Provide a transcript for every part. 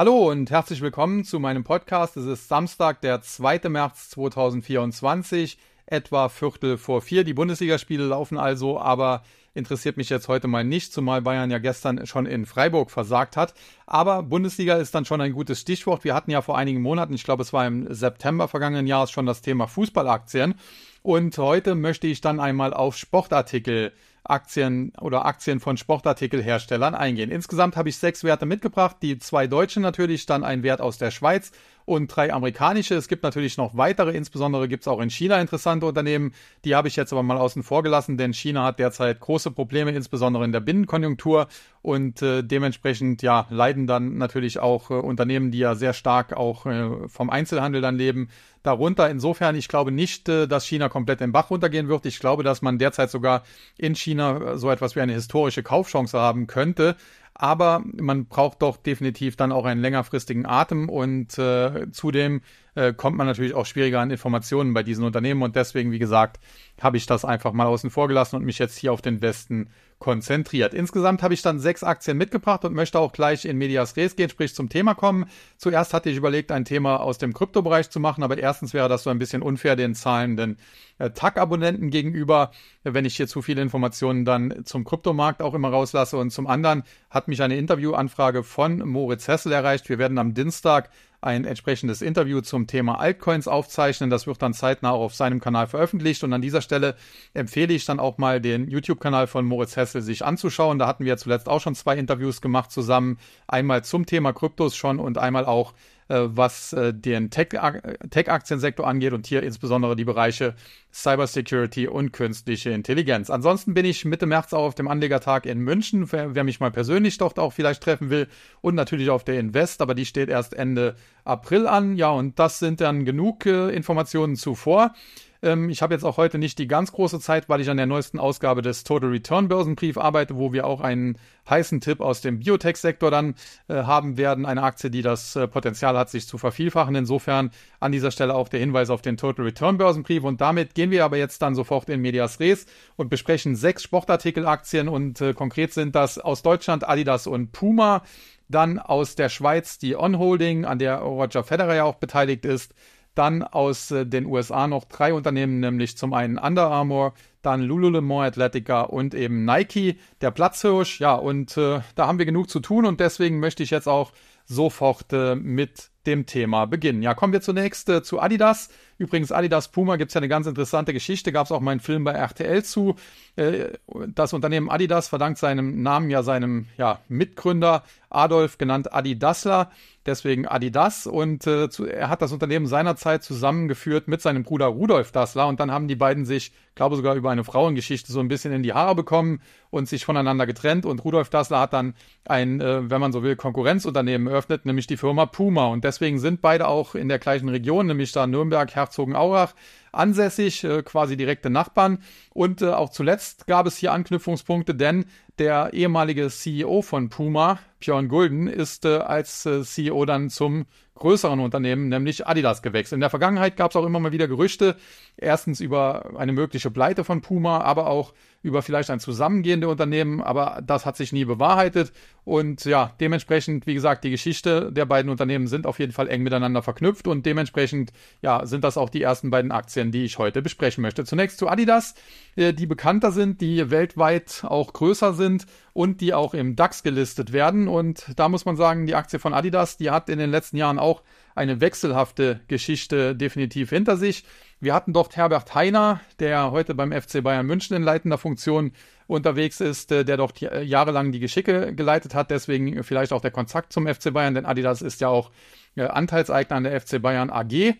Hallo und herzlich willkommen zu meinem Podcast. Es ist Samstag, der 2. März 2024, etwa Viertel vor vier. Die Bundesligaspiele laufen also, aber interessiert mich jetzt heute mal nicht, zumal Bayern ja gestern schon in Freiburg versagt hat. Aber Bundesliga ist dann schon ein gutes Stichwort. Wir hatten ja vor einigen Monaten, ich glaube es war im September vergangenen Jahres, schon das Thema Fußballaktien. Und heute möchte ich dann einmal auf Sportartikel Aktien oder Aktien von Sportartikelherstellern eingehen. Insgesamt habe ich sechs Werte mitgebracht, die zwei deutsche natürlich, dann ein Wert aus der Schweiz und drei amerikanische. Es gibt natürlich noch weitere, insbesondere gibt es auch in China interessante Unternehmen. Die habe ich jetzt aber mal außen vor gelassen, denn China hat derzeit große Probleme, insbesondere in der Binnenkonjunktur und äh, dementsprechend ja leiden dann natürlich auch äh, Unternehmen, die ja sehr stark auch äh, vom Einzelhandel dann leben, darunter. Insofern, ich glaube nicht, äh, dass China komplett im Bach runtergehen wird. Ich glaube, dass man derzeit sogar in China äh, so etwas wie eine historische Kaufchance haben könnte. Aber man braucht doch definitiv dann auch einen längerfristigen Atem und äh, zudem äh, kommt man natürlich auch schwieriger an Informationen bei diesen Unternehmen. Und deswegen, wie gesagt, habe ich das einfach mal außen vor gelassen und mich jetzt hier auf den Westen konzentriert. Insgesamt habe ich dann sechs Aktien mitgebracht und möchte auch gleich in Medias Res gehen, sprich zum Thema kommen. Zuerst hatte ich überlegt, ein Thema aus dem Kryptobereich zu machen, aber erstens wäre das so ein bisschen unfair den zahlenden äh, TAG-Abonnenten gegenüber, wenn ich hier zu viele Informationen dann zum Kryptomarkt auch immer rauslasse. Und zum anderen hat mich eine Interviewanfrage von Moritz Hessel erreicht. Wir werden am Dienstag ein entsprechendes Interview zum Thema Altcoins aufzeichnen. Das wird dann zeitnah auch auf seinem Kanal veröffentlicht. Und an dieser Stelle empfehle ich dann auch mal den YouTube-Kanal von Moritz Hessel sich anzuschauen. Da hatten wir zuletzt auch schon zwei Interviews gemacht zusammen. Einmal zum Thema Kryptos schon und einmal auch was äh, den Tech-Aktiensektor angeht und hier insbesondere die Bereiche Cybersecurity und künstliche Intelligenz. Ansonsten bin ich Mitte März auch auf dem Anlegertag in München, wer, wer mich mal persönlich dort auch vielleicht treffen will und natürlich auf der Invest, aber die steht erst Ende April an. Ja, und das sind dann genug äh, Informationen zuvor. Ähm, ich habe jetzt auch heute nicht die ganz große Zeit, weil ich an der neuesten Ausgabe des Total Return Börsenbrief arbeite, wo wir auch einen heißen Tipp aus dem Biotech-Sektor dann äh, haben werden. Eine Aktie, die das äh, Potenzial hat, sich zu vervielfachen. Insofern an dieser Stelle auch der Hinweis auf den Total Return Börsenbrief. Und damit gehen wir aber jetzt dann sofort in Medias Res und besprechen sechs Sportartikelaktien und äh, konkret sind das aus Deutschland Adidas und Puma. Dann aus der Schweiz die On Holding, an der Roger Federer ja auch beteiligt ist. Dann aus äh, den USA noch drei Unternehmen, nämlich zum einen Under Armour, dann Lululemon Athletica und eben Nike, der Platzhirsch. Ja, und äh, da haben wir genug zu tun und deswegen möchte ich jetzt auch sofort äh, mit dem Thema beginnen. Ja, kommen wir zunächst äh, zu Adidas. Übrigens, Adidas Puma gibt es ja eine ganz interessante Geschichte. Gab es auch mal einen Film bei RTL zu. Äh, das Unternehmen Adidas verdankt seinem Namen ja seinem ja, Mitgründer Adolf, genannt Adi Dassler deswegen Adidas. Und äh, zu, er hat das Unternehmen seinerzeit zusammengeführt mit seinem Bruder Rudolf Dassler. Und dann haben die beiden sich, glaube sogar über eine Frauengeschichte so ein bisschen in die Haare bekommen und sich voneinander getrennt. Und Rudolf Dassler hat dann ein, äh, wenn man so will, Konkurrenzunternehmen eröffnet, nämlich die Firma Puma. Und deswegen sind beide auch in der gleichen Region, nämlich da Nürnberg, Herzogenaurach ansässig, äh, quasi direkte Nachbarn. Und äh, auch zuletzt gab es hier Anknüpfungspunkte, denn der ehemalige CEO von Puma, Björn Gulden, ist äh, als äh, CEO dann zum größeren Unternehmen, nämlich Adidas, gewechselt. In der Vergangenheit gab es auch immer mal wieder Gerüchte, erstens über eine mögliche Pleite von Puma, aber auch über vielleicht ein zusammengehende Unternehmen, aber das hat sich nie bewahrheitet. Und ja, dementsprechend, wie gesagt, die Geschichte der beiden Unternehmen sind auf jeden Fall eng miteinander verknüpft und dementsprechend, ja, sind das auch die ersten beiden Aktien, die ich heute besprechen möchte. Zunächst zu Adidas, äh, die bekannter sind, die weltweit auch größer sind und die auch im DAX gelistet werden. Und da muss man sagen, die Aktie von Adidas, die hat in den letzten Jahren auch eine wechselhafte Geschichte definitiv hinter sich. Wir hatten dort Herbert Heiner, der heute beim FC Bayern München in leitender Funktion unterwegs ist, äh, der dort jahrelang die Geschicke geleitet hat. Deswegen vielleicht auch der Kontakt zum FC Bayern, denn Adidas ist ja auch äh, Anteilseigner an der FC Bayern AG.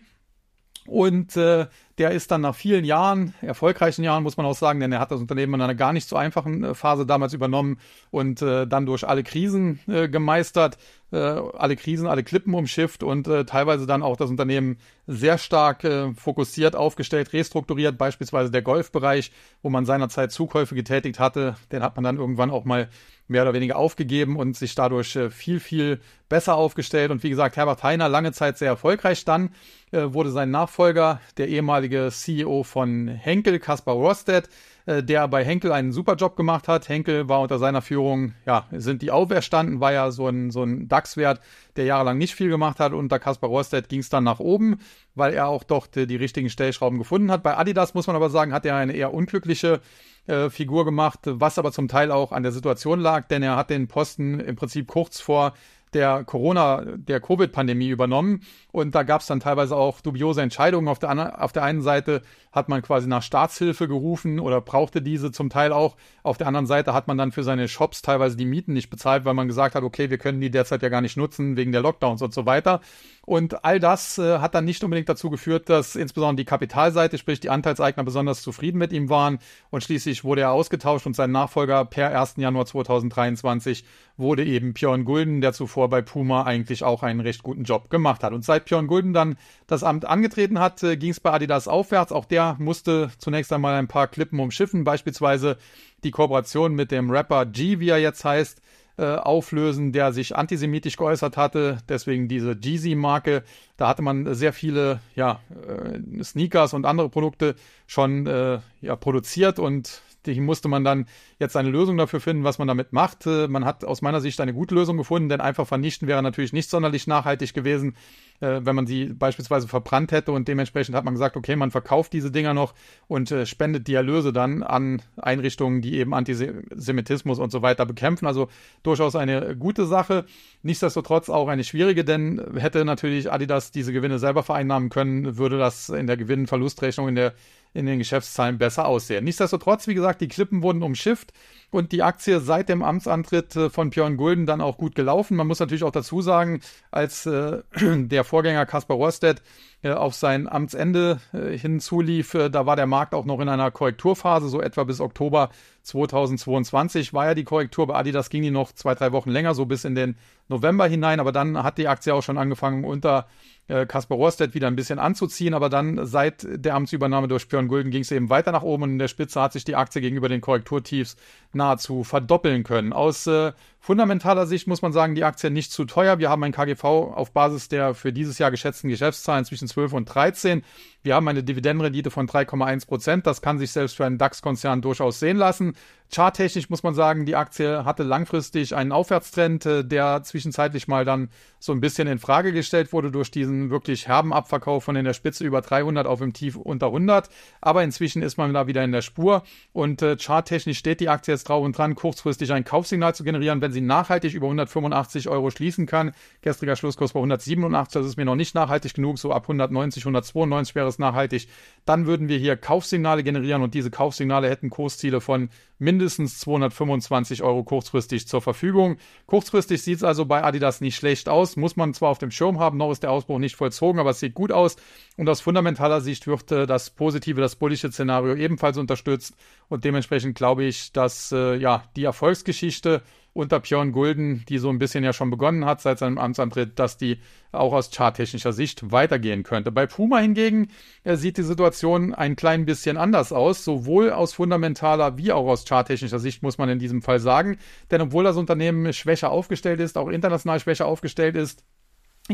Und äh, der ist dann nach vielen Jahren, erfolgreichen Jahren, muss man auch sagen, denn er hat das Unternehmen in einer gar nicht so einfachen äh, Phase damals übernommen und äh, dann durch alle Krisen äh, gemeistert, äh, alle Krisen, alle Klippen umschifft und äh, teilweise dann auch das Unternehmen sehr stark äh, fokussiert aufgestellt, restrukturiert, beispielsweise der Golfbereich, wo man seinerzeit Zukäufe getätigt hatte, den hat man dann irgendwann auch mal mehr oder weniger aufgegeben und sich dadurch äh, viel, viel besser aufgestellt. Und wie gesagt, Herbert Heiner lange Zeit sehr erfolgreich dann, äh, wurde sein Nachfolger, der ehemalige CEO von Henkel, Kaspar Rostedt, äh, der bei Henkel einen super Job gemacht hat. Henkel war unter seiner Führung, ja, sind die auferstanden, war ja so ein, so ein DAX-Wert, der jahrelang nicht viel gemacht hat. Unter Kaspar Rohrstedt ging es dann nach oben, weil er auch doch die, die, richtigen Stellschrauben gefunden hat. Bei Adidas muss man aber sagen, hat er eine eher unglückliche äh, Figur gemacht, was aber zum Teil auch an der Situation lag, denn er hat den Posten im Prinzip kurz vor der Corona, der Covid-Pandemie übernommen. Und da gab es dann teilweise auch dubiose Entscheidungen. Auf der, auf der einen Seite hat man quasi nach Staatshilfe gerufen oder brauchte diese zum Teil auch. Auf der anderen Seite hat man dann für seine Shops teilweise die Mieten nicht bezahlt, weil man gesagt hat, okay, wir können die derzeit ja gar nicht nutzen wegen der Lockdowns und so weiter. Und all das äh, hat dann nicht unbedingt dazu geführt, dass insbesondere die Kapitalseite, sprich die Anteilseigner, besonders zufrieden mit ihm waren. Und schließlich wurde er ausgetauscht und sein Nachfolger per 1. Januar 2023 wurde eben Björn Gulden, der zuvor bei Puma eigentlich auch einen recht guten Job gemacht hat. Und seit Björn Gulden dann das Amt angetreten hat, äh, ging es bei Adidas aufwärts. Auch der musste zunächst einmal ein paar Klippen umschiffen, beispielsweise die Kooperation mit dem Rapper G, wie er jetzt heißt, äh, auflösen, der sich antisemitisch geäußert hatte. Deswegen diese Jeezy-Marke. Da hatte man sehr viele ja, äh, Sneakers und andere Produkte schon äh, ja, produziert und die musste man dann jetzt eine Lösung dafür finden, was man damit macht. Man hat aus meiner Sicht eine gute Lösung gefunden, denn einfach vernichten wäre natürlich nicht sonderlich nachhaltig gewesen, äh, wenn man sie beispielsweise verbrannt hätte und dementsprechend hat man gesagt, okay, man verkauft diese Dinger noch und äh, spendet die Erlöse dann an Einrichtungen, die eben Antisemitismus und so weiter bekämpfen. Also durchaus eine gute Sache. Nichtsdestotrotz auch eine schwierige, denn hätte natürlich Adidas diese Gewinne selber vereinnahmen können, würde das in der Gewinn-Verlustrechnung in der in den Geschäftszahlen besser aussehen. Nichtsdestotrotz, wie gesagt, die Klippen wurden umschifft und die Aktie seit dem Amtsantritt äh, von Björn Gulden dann auch gut gelaufen. Man muss natürlich auch dazu sagen, als äh, der Vorgänger Kaspar Rohrstedt äh, auf sein Amtsende äh, hinzulief, äh, da war der Markt auch noch in einer Korrekturphase, so etwa bis Oktober 2022 war ja die Korrektur. Bei Adidas ging die noch zwei, drei Wochen länger, so bis in den November hinein, aber dann hat die Aktie auch schon angefangen unter äh, Kaspar Rohrstedt wieder ein bisschen anzuziehen, aber dann seit der Amtsübernahme durch Björn Gulden ging es eben weiter nach oben und in der Spitze hat sich die Aktie gegenüber den Korrekturtiefs nahezu verdoppeln können. Aus äh, fundamentaler Sicht muss man sagen, die Aktie nicht zu teuer. Wir haben ein KGV auf Basis der für dieses Jahr geschätzten Geschäftszahlen zwischen 12 und 13. Wir haben eine Dividendenrendite von 3,1 Prozent. Das kann sich selbst für einen DAX-Konzern durchaus sehen lassen. Charttechnisch muss man sagen, die Aktie hatte langfristig einen Aufwärtstrend, äh, der zwischenzeitlich mal dann so ein bisschen in Frage gestellt wurde durch diesen wirklich herben Abverkauf von in der Spitze über 300 auf im Tief unter 100. Aber inzwischen ist man da wieder in der Spur und äh, charttechnisch steht die Aktie jetzt drauf und dran, kurzfristig ein Kaufsignal zu generieren, wenn sie nachhaltig über 185 Euro schließen kann. Gestriger Schlusskurs bei 187, das ist mir noch nicht nachhaltig genug, so ab 190, 192 wäre es nachhaltig. Dann würden wir hier Kaufsignale generieren und diese Kaufsignale hätten Kursziele von mindestens 225 Euro kurzfristig zur Verfügung. Kurzfristig sieht es also bei Adidas nicht schlecht aus, muss man zwar auf dem Schirm haben, noch ist der Ausbruch nicht vollzogen, aber es sieht gut aus und aus fundamentaler Sicht wird äh, das positive, das bullische Szenario ebenfalls unterstützt und dementsprechend glaube ich, dass äh, ja die Erfolgsgeschichte unter Björn Gulden, die so ein bisschen ja schon begonnen hat seit seinem Amtsantritt, dass die auch aus charttechnischer Sicht weitergehen könnte. Bei Puma hingegen äh, sieht die Situation ein klein bisschen anders aus, sowohl aus fundamentaler wie auch aus charttechnischer Sicht, muss man in diesem Fall sagen. Denn obwohl das Unternehmen schwächer aufgestellt ist, auch international schwächer aufgestellt ist,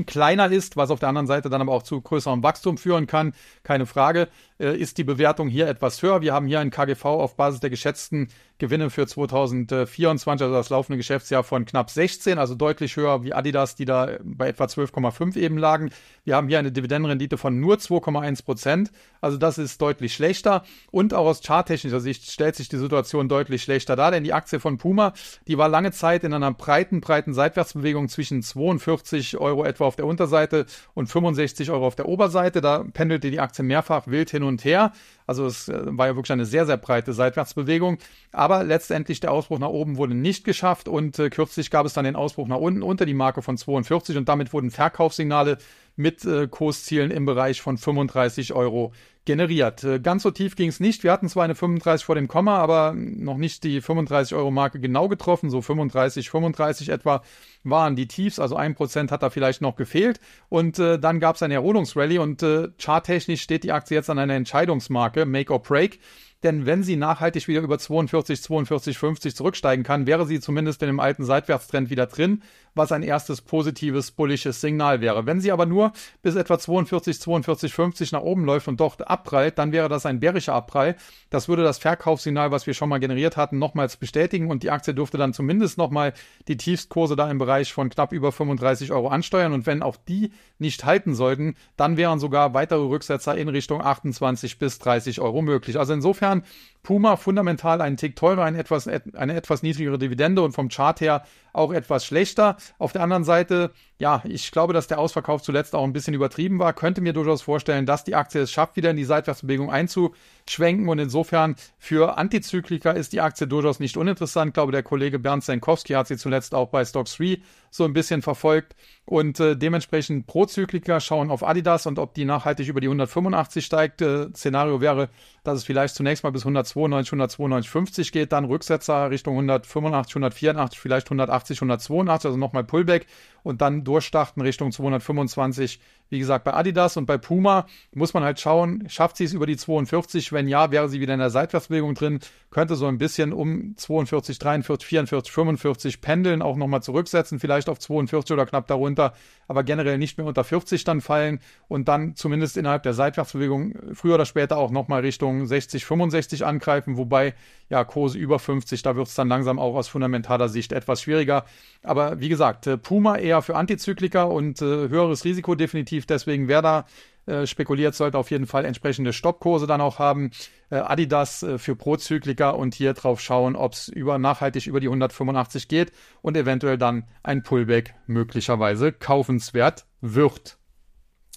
kleiner ist, was auf der anderen Seite dann aber auch zu größerem Wachstum führen kann, keine Frage, äh, ist die Bewertung hier etwas höher. Wir haben hier ein KGV auf Basis der geschätzten Gewinne für 2024, also das laufende Geschäftsjahr von knapp 16, also deutlich höher wie Adidas, die da bei etwa 12,5 eben lagen. Wir haben hier eine Dividendenrendite von nur 2,1 Prozent, also das ist deutlich schlechter. Und auch aus charttechnischer Sicht stellt sich die Situation deutlich schlechter dar, denn die Aktie von Puma, die war lange Zeit in einer breiten, breiten Seitwärtsbewegung zwischen 42 Euro etwa auf der Unterseite und 65 Euro auf der Oberseite. Da pendelte die Aktie mehrfach wild hin und her. Also es äh, war ja wirklich eine sehr, sehr breite Seitwärtsbewegung. Aber letztendlich der Ausbruch nach oben wurde nicht geschafft und äh, kürzlich gab es dann den Ausbruch nach unten unter die Marke von 42 und damit wurden Verkaufssignale mit äh, Kurszielen im Bereich von 35 Euro generiert. Äh, ganz so tief ging es nicht. Wir hatten zwar eine 35 vor dem Komma, aber noch nicht die 35 Euro Marke genau getroffen. So 35, 35 etwa waren die Tiefs. Also ein Prozent hat da vielleicht noch gefehlt. Und äh, dann gab es eine Erholungsrallye und äh, charttechnisch steht die Aktie jetzt an einer Entscheidungsmarke, Make or Break. Denn wenn sie nachhaltig wieder über 42, 42, 50 zurücksteigen kann, wäre sie zumindest in dem alten Seitwärtstrend wieder drin, was ein erstes positives, bullisches Signal wäre. Wenn sie aber nur bis etwa 42, 42, 50 nach oben läuft und dort abprallt, dann wäre das ein bärischer Abprall. Das würde das Verkaufssignal, was wir schon mal generiert hatten, nochmals bestätigen und die Aktie dürfte dann zumindest nochmal die Tiefstkurse da im Bereich von knapp über 35 Euro ansteuern und wenn auch die nicht halten sollten, dann wären sogar weitere Rücksetzer in Richtung 28 bis 30 Euro möglich. Also insofern time Puma fundamental einen Tick teurer, ein etwas, eine etwas niedrigere Dividende und vom Chart her auch etwas schlechter. Auf der anderen Seite, ja, ich glaube, dass der Ausverkauf zuletzt auch ein bisschen übertrieben war. Könnte mir durchaus vorstellen, dass die Aktie es schafft, wieder in die Seitwärtsbewegung einzuschwenken. Und insofern für Antizykliker ist die Aktie durchaus nicht uninteressant. Ich glaube, der Kollege Bernd Senkowski hat sie zuletzt auch bei Stock 3 so ein bisschen verfolgt. Und äh, dementsprechend Prozykliker schauen auf Adidas und ob die nachhaltig über die 185 steigt. Äh, Szenario wäre, dass es vielleicht zunächst mal bis 192, 192, 50 geht, dann Rücksetzer Richtung 185, 184, vielleicht 180, 182, also nochmal Pullback und dann durchstarten Richtung 225. Wie gesagt, bei Adidas und bei Puma muss man halt schauen, schafft sie es über die 42? Wenn ja, wäre sie wieder in der Seitwärtsbewegung drin, könnte so ein bisschen um 42, 43, 44, 45 pendeln, auch nochmal zurücksetzen, vielleicht auf 42 oder knapp darunter, aber generell nicht mehr unter 40 dann fallen und dann zumindest innerhalb der Seitwärtsbewegung früher oder später auch nochmal Richtung 60, 65 angreifen, wobei ja Kurse über 50, da wird es dann langsam auch aus fundamentaler Sicht etwas schwieriger. Aber wie gesagt, äh, Puma eher für Antizykliker und äh, höheres Risiko definitiv, deswegen wer da äh, spekuliert, sollte auf jeden Fall entsprechende Stoppkurse dann auch haben. Äh, Adidas äh, für Prozykliker und hier drauf schauen, ob es über, nachhaltig über die 185 geht und eventuell dann ein Pullback möglicherweise kaufenswert wird.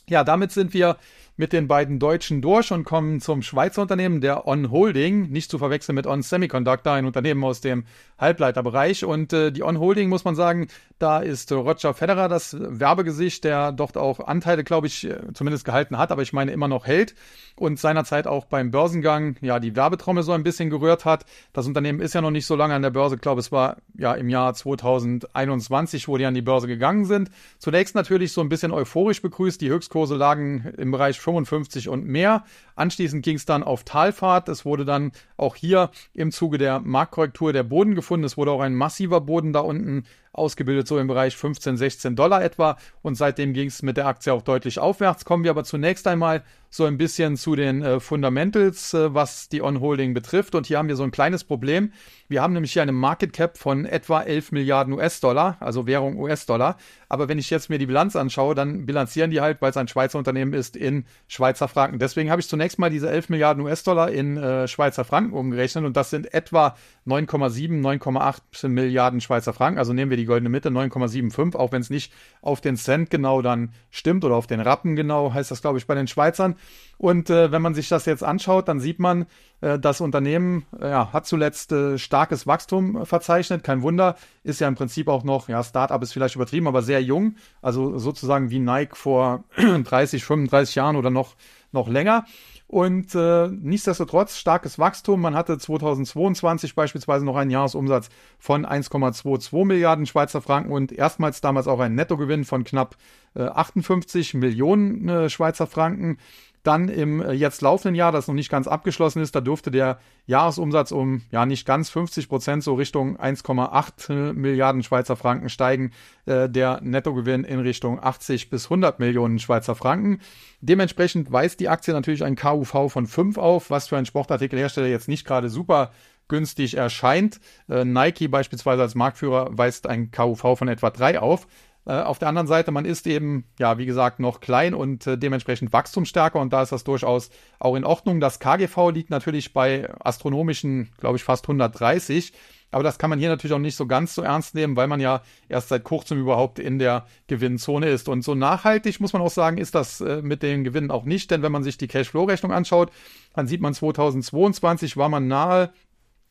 Ja, damit sind wir mit den beiden Deutschen durch und kommen zum Schweizer Unternehmen, der On Holding, nicht zu verwechseln mit On Semiconductor, ein Unternehmen aus dem Halbleiterbereich. Und äh, die On Holding, muss man sagen, da ist Roger Federer das Werbegesicht, der dort auch Anteile, glaube ich, äh, zumindest gehalten hat, aber ich meine immer noch hält und seinerzeit auch beim Börsengang ja die Werbetrommel so ein bisschen gerührt hat. Das Unternehmen ist ja noch nicht so lange an der Börse, ich glaube, es war ja im Jahr 2021, wo die an die Börse gegangen sind. Zunächst natürlich so ein bisschen euphorisch begrüßt. Die Höchstkurse lagen im Bereich 55 und mehr. Anschließend ging es dann auf Talfahrt. Es wurde dann auch hier im Zuge der Marktkorrektur der Boden gefunden. Es wurde auch ein massiver Boden da unten ausgebildet, so im Bereich 15, 16 Dollar etwa. Und seitdem ging es mit der Aktie auch deutlich aufwärts. Kommen wir aber zunächst einmal so ein bisschen zu den äh, Fundamentals, äh, was die On-Holding betrifft. Und hier haben wir so ein kleines Problem. Wir haben nämlich hier eine Market Cap von etwa 11 Milliarden US-Dollar, also Währung US-Dollar. Aber wenn ich jetzt mir die Bilanz anschaue, dann bilanzieren die halt, weil es ein Schweizer Unternehmen ist, in Schweizer Franken. Deswegen habe ich zunächst mal diese 11 Milliarden US-Dollar in äh, Schweizer Franken umgerechnet und das sind etwa 9,7, 9,8 Milliarden Schweizer Franken. Also nehmen wir die goldene Mitte, 9,75, auch wenn es nicht auf den Cent genau dann stimmt oder auf den Rappen genau, heißt das, glaube ich, bei den Schweizern. Und äh, wenn man sich das jetzt anschaut, dann sieht man, äh, das Unternehmen äh, hat zuletzt äh, starkes Wachstum verzeichnet. Kein Wunder, ist ja im Prinzip auch noch, ja, Startup ist vielleicht übertrieben, aber sehr jung. Also sozusagen wie Nike vor 30, 35 Jahren oder noch, noch länger. Und äh, nichtsdestotrotz starkes Wachstum. Man hatte 2022 beispielsweise noch einen Jahresumsatz von 1,22 Milliarden Schweizer Franken und erstmals damals auch einen Nettogewinn von knapp äh, 58 Millionen äh, Schweizer Franken. Dann im äh, jetzt laufenden Jahr, das noch nicht ganz abgeschlossen ist, da durfte der Jahresumsatz um ja nicht ganz 50 Prozent, so Richtung 1,8 Milliarden Schweizer Franken steigen. Äh, der Nettogewinn in Richtung 80 bis 100 Millionen Schweizer Franken. Dementsprechend weist die Aktie natürlich ein KUV von 5 auf, was für einen Sportartikelhersteller jetzt nicht gerade super günstig erscheint. Äh, Nike beispielsweise als Marktführer weist ein KUV von etwa 3 auf. Äh, auf der anderen Seite, man ist eben, ja, wie gesagt, noch klein und äh, dementsprechend wachstumsstärker und da ist das durchaus auch in Ordnung. Das KGV liegt natürlich bei astronomischen, glaube ich, fast 130. Aber das kann man hier natürlich auch nicht so ganz so ernst nehmen, weil man ja erst seit kurzem überhaupt in der Gewinnzone ist. Und so nachhaltig muss man auch sagen, ist das äh, mit den Gewinnen auch nicht, denn wenn man sich die Cashflow-Rechnung anschaut, dann sieht man 2022 war man nahe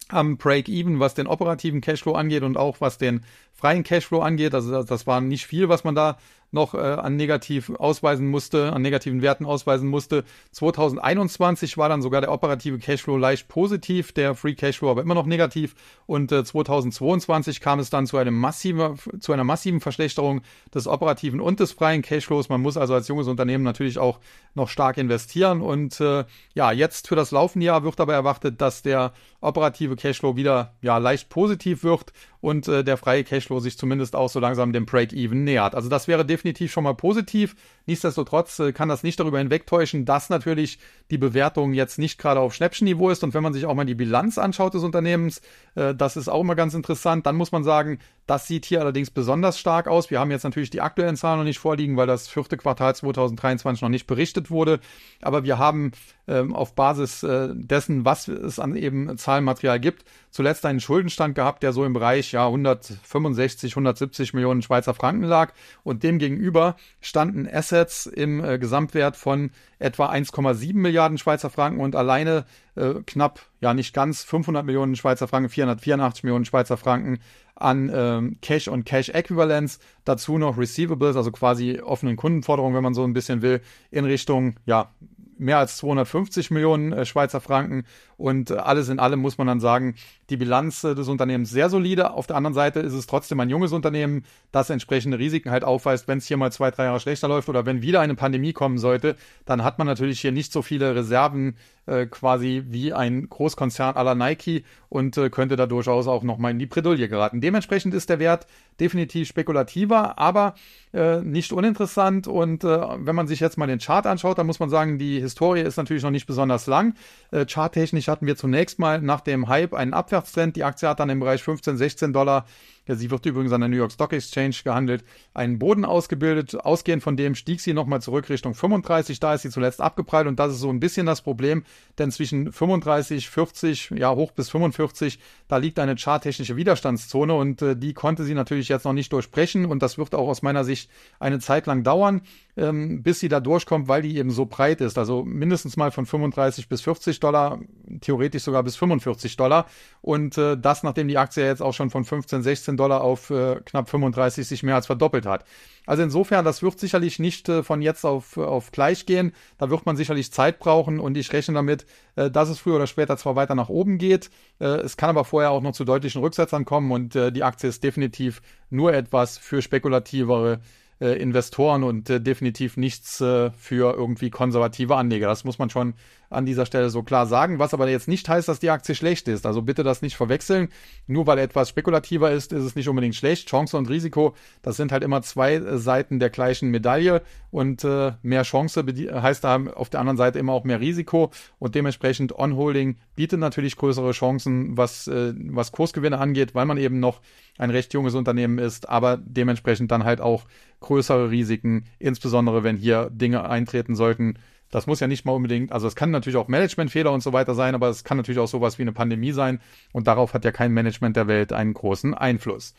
am Break-Even, was den operativen Cashflow angeht und auch was den freien Cashflow angeht. Also das war nicht viel, was man da noch äh, an negativ ausweisen musste, an negativen Werten ausweisen musste. 2021 war dann sogar der operative Cashflow leicht positiv, der Free Cashflow aber immer noch negativ. Und äh, 2022 kam es dann zu, einem massive, zu einer massiven Verschlechterung des operativen und des freien Cashflows. Man muss also als junges Unternehmen natürlich auch noch stark investieren. Und äh, ja, jetzt für das laufende Jahr wird aber erwartet, dass der operative Cashflow wieder ja leicht positiv wird und äh, der freie Cashflow sich zumindest auch so langsam dem Break-Even nähert. Also das wäre definitiv schon mal positiv. Nichtsdestotrotz äh, kann das nicht darüber hinwegtäuschen, dass natürlich die Bewertung jetzt nicht gerade auf Schnäppchenniveau ist. Und wenn man sich auch mal die Bilanz anschaut des Unternehmens, äh, das ist auch immer ganz interessant. Dann muss man sagen, das sieht hier allerdings besonders stark aus. Wir haben jetzt natürlich die aktuellen Zahlen noch nicht vorliegen, weil das vierte Quartal 2023 noch nicht berichtet wurde. Aber wir haben ähm, auf Basis äh, dessen, was es an eben Zahlenmaterial gibt, zuletzt einen Schuldenstand gehabt, der so im Bereich ja 165, 170 Millionen Schweizer Franken lag. Und demgegenüber standen Assets im äh, Gesamtwert von etwa 1,7 Milliarden Schweizer Franken und alleine äh, knapp, ja nicht ganz 500 Millionen Schweizer Franken, 484 Millionen Schweizer Franken an ähm, Cash und Cash Equivalents, dazu noch Receivables, also quasi offenen Kundenforderungen, wenn man so ein bisschen will, in Richtung ja mehr als 250 Millionen äh, Schweizer Franken. Und äh, alles in allem muss man dann sagen, die Bilanz des Unternehmens sehr solide. Auf der anderen Seite ist es trotzdem ein junges Unternehmen, das entsprechende Risiken halt aufweist, wenn es hier mal zwei, drei Jahre schlechter läuft oder wenn wieder eine Pandemie kommen sollte, dann hat man natürlich hier nicht so viele Reserven äh, quasi wie ein Großkonzern aller Nike und äh, könnte da durchaus auch nochmal in die Bredouille geraten. Dementsprechend ist der Wert definitiv spekulativer, aber äh, nicht uninteressant. Und äh, wenn man sich jetzt mal den Chart anschaut, dann muss man sagen, die Historie ist natürlich noch nicht besonders lang. Äh, charttechnisch hatten wir zunächst mal nach dem Hype einen Abwärtstrend. Die Aktie hat dann im Bereich 15, 16 Dollar ja, sie wird übrigens an der New York Stock Exchange gehandelt, einen Boden ausgebildet. Ausgehend von dem stieg sie nochmal zurück Richtung 35. Da ist sie zuletzt abgeprallt und das ist so ein bisschen das Problem, denn zwischen 35, 40, ja hoch bis 45, da liegt eine charttechnische Widerstandszone und äh, die konnte sie natürlich jetzt noch nicht durchbrechen und das wird auch aus meiner Sicht eine Zeit lang dauern ähm, bis sie da durchkommt, weil die eben so breit ist. Also mindestens mal von 35 bis 40 Dollar, theoretisch sogar bis 45 Dollar. Und äh, das, nachdem die Aktie jetzt auch schon von 15, 16 Dollar auf äh, knapp 35 sich mehr als verdoppelt hat. Also insofern, das wird sicherlich nicht äh, von jetzt auf, auf gleich gehen. Da wird man sicherlich Zeit brauchen und ich rechne damit, äh, dass es früher oder später zwar weiter nach oben geht. Äh, es kann aber vorher auch noch zu deutlichen Rücksetzern kommen und äh, die Aktie ist definitiv nur etwas für spekulativere äh, Investoren und äh, definitiv nichts äh, für irgendwie konservative Anleger. Das muss man schon an dieser Stelle so klar sagen, was aber jetzt nicht heißt, dass die Aktie schlecht ist. Also bitte das nicht verwechseln. Nur weil etwas spekulativer ist, ist es nicht unbedingt schlecht. Chance und Risiko, das sind halt immer zwei äh, Seiten der gleichen Medaille und äh, mehr Chance heißt da auf der anderen Seite immer auch mehr Risiko und dementsprechend On-Holding bietet natürlich größere Chancen, was, äh, was Kursgewinne angeht, weil man eben noch ein recht junges Unternehmen ist, aber dementsprechend dann halt auch größere Risiken, insbesondere wenn hier Dinge eintreten sollten, das muss ja nicht mal unbedingt, also es kann natürlich auch Managementfehler und so weiter sein, aber es kann natürlich auch sowas wie eine Pandemie sein und darauf hat ja kein Management der Welt einen großen Einfluss.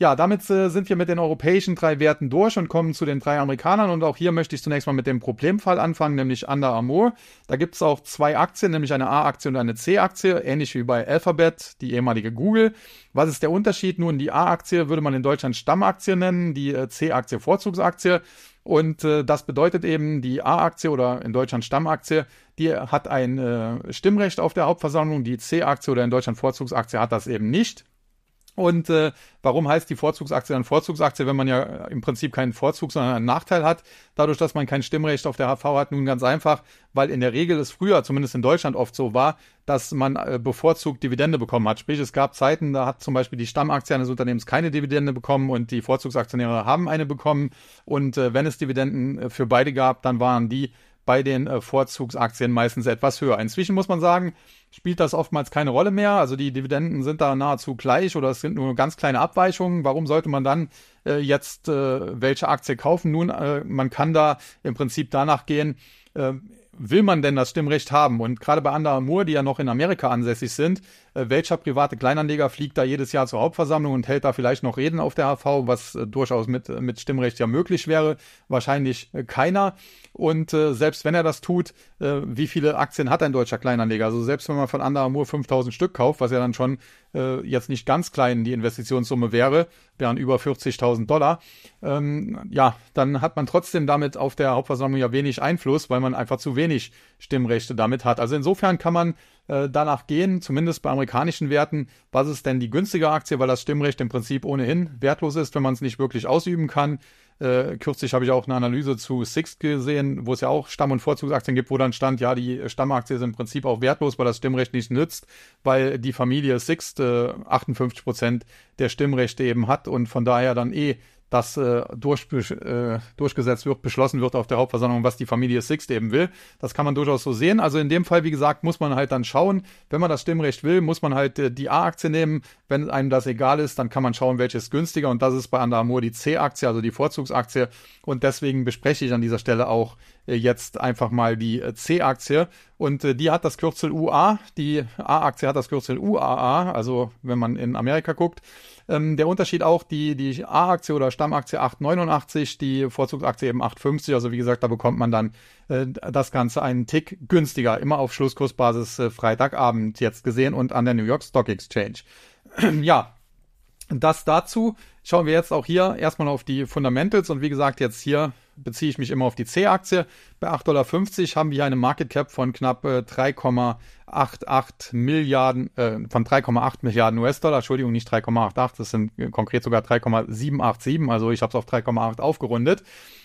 Ja, damit äh, sind wir mit den europäischen drei Werten durch und kommen zu den drei Amerikanern. Und auch hier möchte ich zunächst mal mit dem Problemfall anfangen, nämlich Under Armour. Da gibt es auch zwei Aktien, nämlich eine A-Aktie und eine C-Aktie, ähnlich wie bei Alphabet, die ehemalige Google. Was ist der Unterschied? Nun, die A-Aktie würde man in Deutschland Stammaktie nennen, die äh, C-Aktie Vorzugsaktie. Und äh, das bedeutet eben, die A-Aktie oder in Deutschland Stammaktie, die hat ein äh, Stimmrecht auf der Hauptversammlung. Die C-Aktie oder in Deutschland Vorzugsaktie hat das eben nicht. Und äh, warum heißt die Vorzugsaktie dann Vorzugsaktie, wenn man ja im Prinzip keinen Vorzug, sondern einen Nachteil hat, dadurch, dass man kein Stimmrecht auf der HV hat? Nun ganz einfach, weil in der Regel es früher, zumindest in Deutschland oft so war, dass man äh, bevorzugt Dividende bekommen hat. Sprich, es gab Zeiten, da hat zum Beispiel die Stammaktie eines Unternehmens keine Dividende bekommen und die Vorzugsaktionäre haben eine bekommen. Und äh, wenn es Dividenden äh, für beide gab, dann waren die bei den äh, Vorzugsaktien meistens etwas höher. Inzwischen muss man sagen, spielt das oftmals keine Rolle mehr. Also die Dividenden sind da nahezu gleich oder es sind nur ganz kleine Abweichungen. Warum sollte man dann äh, jetzt äh, welche Aktie kaufen? Nun, äh, man kann da im Prinzip danach gehen, äh, will man denn das Stimmrecht haben? Und gerade bei Under Armour, die ja noch in Amerika ansässig sind, welcher private Kleinanleger fliegt da jedes Jahr zur Hauptversammlung und hält da vielleicht noch Reden auf der HV, was äh, durchaus mit, mit Stimmrecht ja möglich wäre? Wahrscheinlich äh, keiner. Und äh, selbst wenn er das tut, äh, wie viele Aktien hat ein deutscher Kleinanleger? Also selbst wenn man von Under Armour 5000 Stück kauft, was ja dann schon äh, jetzt nicht ganz klein die Investitionssumme wäre, wären über 40.000 Dollar, ähm, ja, dann hat man trotzdem damit auf der Hauptversammlung ja wenig Einfluss, weil man einfach zu wenig Stimmrechte damit hat. Also insofern kann man äh, danach gehen, zumindest bei amerikanischen Werten, was ist denn die günstige Aktie, weil das Stimmrecht im Prinzip ohnehin wertlos ist, wenn man es nicht wirklich ausüben kann. Äh, kürzlich habe ich auch eine Analyse zu Sixt gesehen, wo es ja auch Stamm- und Vorzugsaktien gibt, wo dann stand, ja, die Stammaktie ist im Prinzip auch wertlos, weil das Stimmrecht nicht nützt, weil die Familie Sixt äh, 58 Prozent der Stimmrechte eben hat und von daher dann eh das äh, durch, äh, durchgesetzt wird, beschlossen wird auf der Hauptversammlung, was die Familie Sixt eben will. Das kann man durchaus so sehen. Also in dem Fall, wie gesagt, muss man halt dann schauen, wenn man das Stimmrecht will, muss man halt äh, die A-Aktie nehmen. Wenn einem das egal ist, dann kann man schauen, welches günstiger. Und das ist bei Under Armour die C-Aktie, also die Vorzugsaktie. Und deswegen bespreche ich an dieser Stelle auch äh, jetzt einfach mal die äh, C-Aktie. Und äh, die hat das Kürzel UA. Die A-Aktie hat das Kürzel UAA, also wenn man in Amerika guckt. Ähm, der Unterschied auch, die, die A-Aktie oder Stammaktie 8,89, die Vorzugsaktie eben 8,50. Also wie gesagt, da bekommt man dann äh, das Ganze einen Tick günstiger. Immer auf Schlusskursbasis äh, Freitagabend jetzt gesehen und an der New York Stock Exchange. ja, das dazu. Schauen wir jetzt auch hier erstmal auf die Fundamentals und wie gesagt, jetzt hier beziehe ich mich immer auf die C-Aktie. Bei 8,50 Dollar haben wir eine Market Cap von knapp äh, 3,88 Milliarden, äh, von 3,8 Milliarden US-Dollar, Entschuldigung, nicht 3,88, das sind konkret sogar 3,787, also ich habe es auf 3,8 aufgerundet.